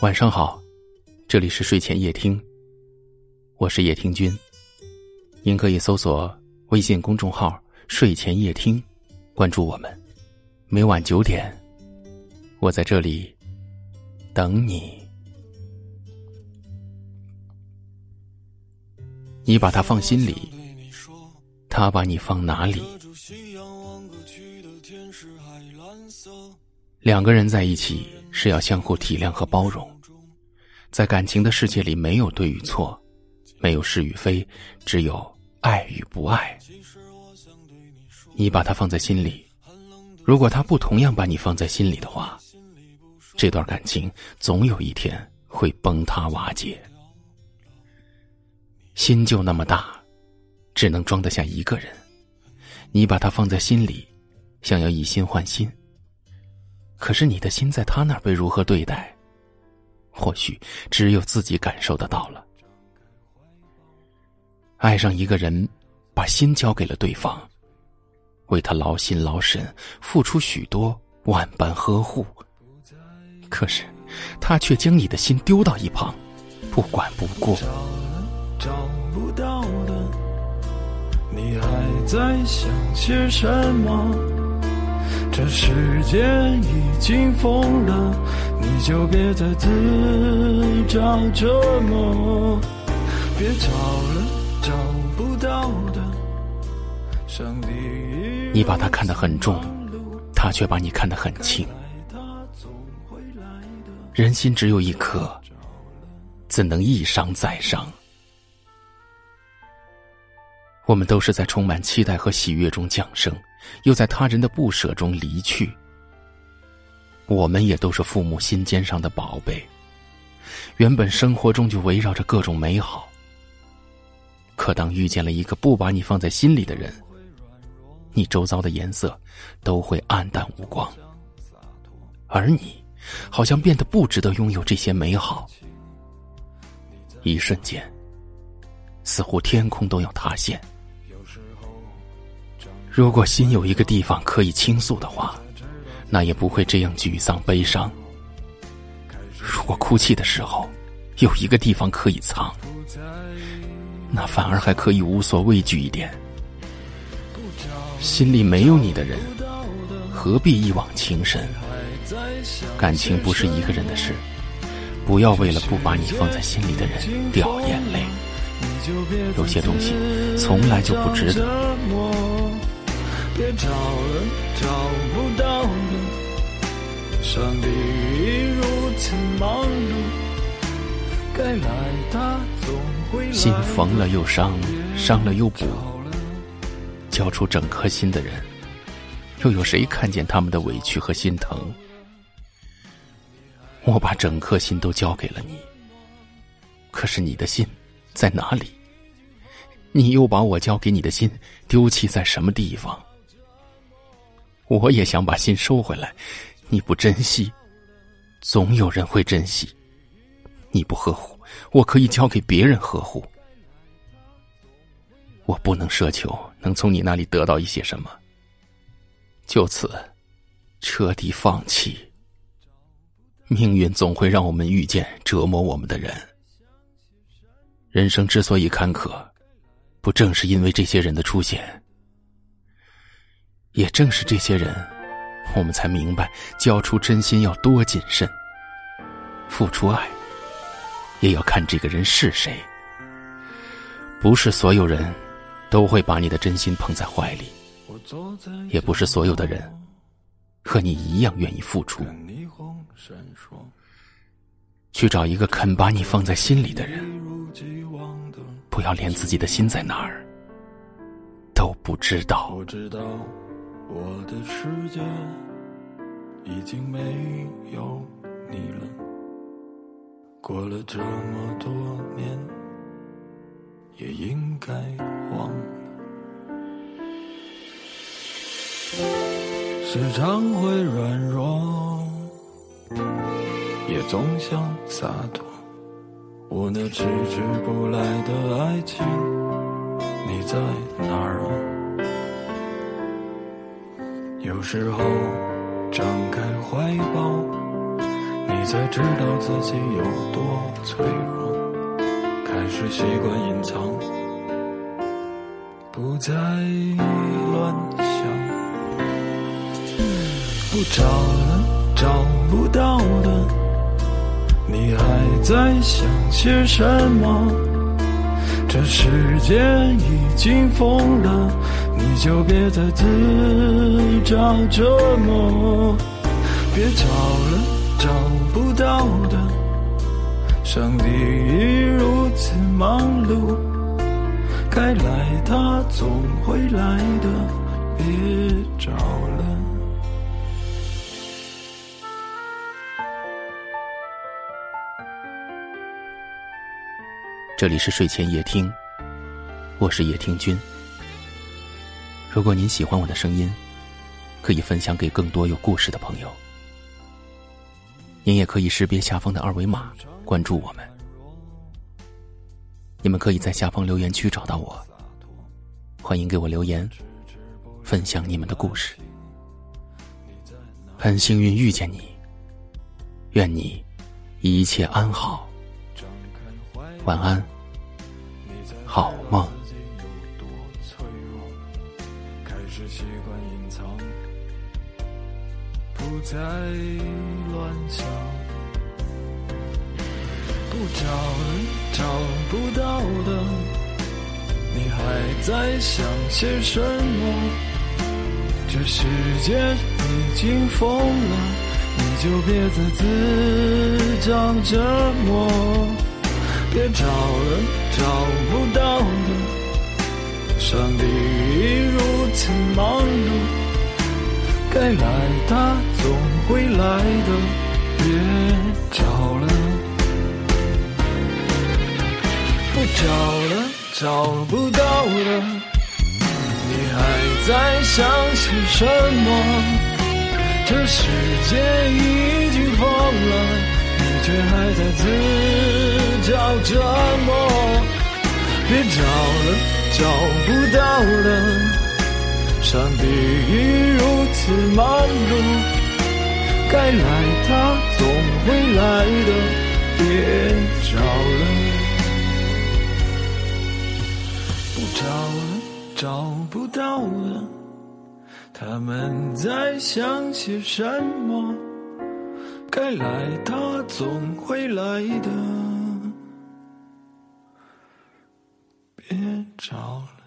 晚上好，这里是睡前夜听。我是叶听君，您可以搜索微信公众号“睡前夜听”，关注我们。每晚九点，我在这里等你。你把他放心里，他把你放哪里？两个人在一起是要相互体谅和包容，在感情的世界里，没有对与错，没有是与非，只有爱与不爱。你把他放在心里，如果他不同样把你放在心里的话，这段感情总有一天会崩塌瓦解。心就那么大，只能装得下一个人。你把他放在心里，想要以心换心。可是你的心在他那儿被如何对待，或许只有自己感受得到了。爱上一个人，把心交给了对方，为他劳心劳神，付出许多，万般呵护。可是，他却将你的心丢到一旁，不管不顾。找不到的，你还在想些什么？这世界已经疯了，你就别再自找折磨。别找了，找不到的。上帝，你把他看得很重，他却把你看得很轻。人心只有一颗，怎能一伤再伤？我们都是在充满期待和喜悦中降生，又在他人的不舍中离去。我们也都是父母心尖上的宝贝，原本生活中就围绕着各种美好。可当遇见了一个不把你放在心里的人，你周遭的颜色都会暗淡无光，而你好像变得不值得拥有这些美好。一瞬间，似乎天空都要塌陷。如果心有一个地方可以倾诉的话，那也不会这样沮丧悲伤。如果哭泣的时候有一个地方可以藏，那反而还可以无所畏惧一点。心里没有你的人，何必一往情深？感情不是一个人的事，不要为了不把你放在心里的人掉眼泪。有些东西从来就不值得。别找了，找不到的。上帝如此忙碌，该来他总会来。心缝了又伤，伤了又补，交出整颗心的人，又有谁看见他们的委屈和心疼？我把整颗心都交给了你，可是你的心在哪里？你又把我交给你的心丢弃在什么地方？我也想把心收回来，你不珍惜，总有人会珍惜。你不呵护，我可以交给别人呵护。我不能奢求能从你那里得到一些什么，就此彻底放弃。命运总会让我们遇见折磨我们的人。人生之所以坎坷，不正是因为这些人的出现？也正是这些人，我们才明白交出真心要多谨慎。付出爱，也要看这个人是谁。不是所有人都会把你的真心捧在怀里，也不是所有的人和你一样愿意付出。去找一个肯把你放在心里的人，不要连自己的心在哪儿都不知道。我的世界已经没有你了，过了这么多年，也应该忘了。时常会软弱，也总想洒脱。我那迟迟不来的爱情，你在哪儿啊？有时候张开怀抱，你才知道自己有多脆弱，开始习惯隐藏，不再乱想，不找了，找不到的，你还在想些什么？这世界已经疯了，你就别再自找折磨，别找了。找不到的，上帝已如此忙碌，该来他总会来的，别找了。这里是睡前夜听，我是夜听君。如果您喜欢我的声音，可以分享给更多有故事的朋友。您也可以识别下方的二维码关注我们。你们可以在下方留言区找到我，欢迎给我留言，分享你们的故事。很幸运遇见你，愿你一切安好，晚安，好梦。不再乱想，不找了，找不到的，你还在想些什么？这世界已经疯了，你就别再自找折磨。别找了，找不到的，上帝已如此忙碌。该来，的总会来的，别找了，不找了，找不到了，你还在想些什么？这世界已经疯了，却还在自找折磨。别找了，找不到了。上帝已如此忙碌，该来他总会来的，别找了，不找了，找不到了，他们在想些什么？该来他总会来的，别找了。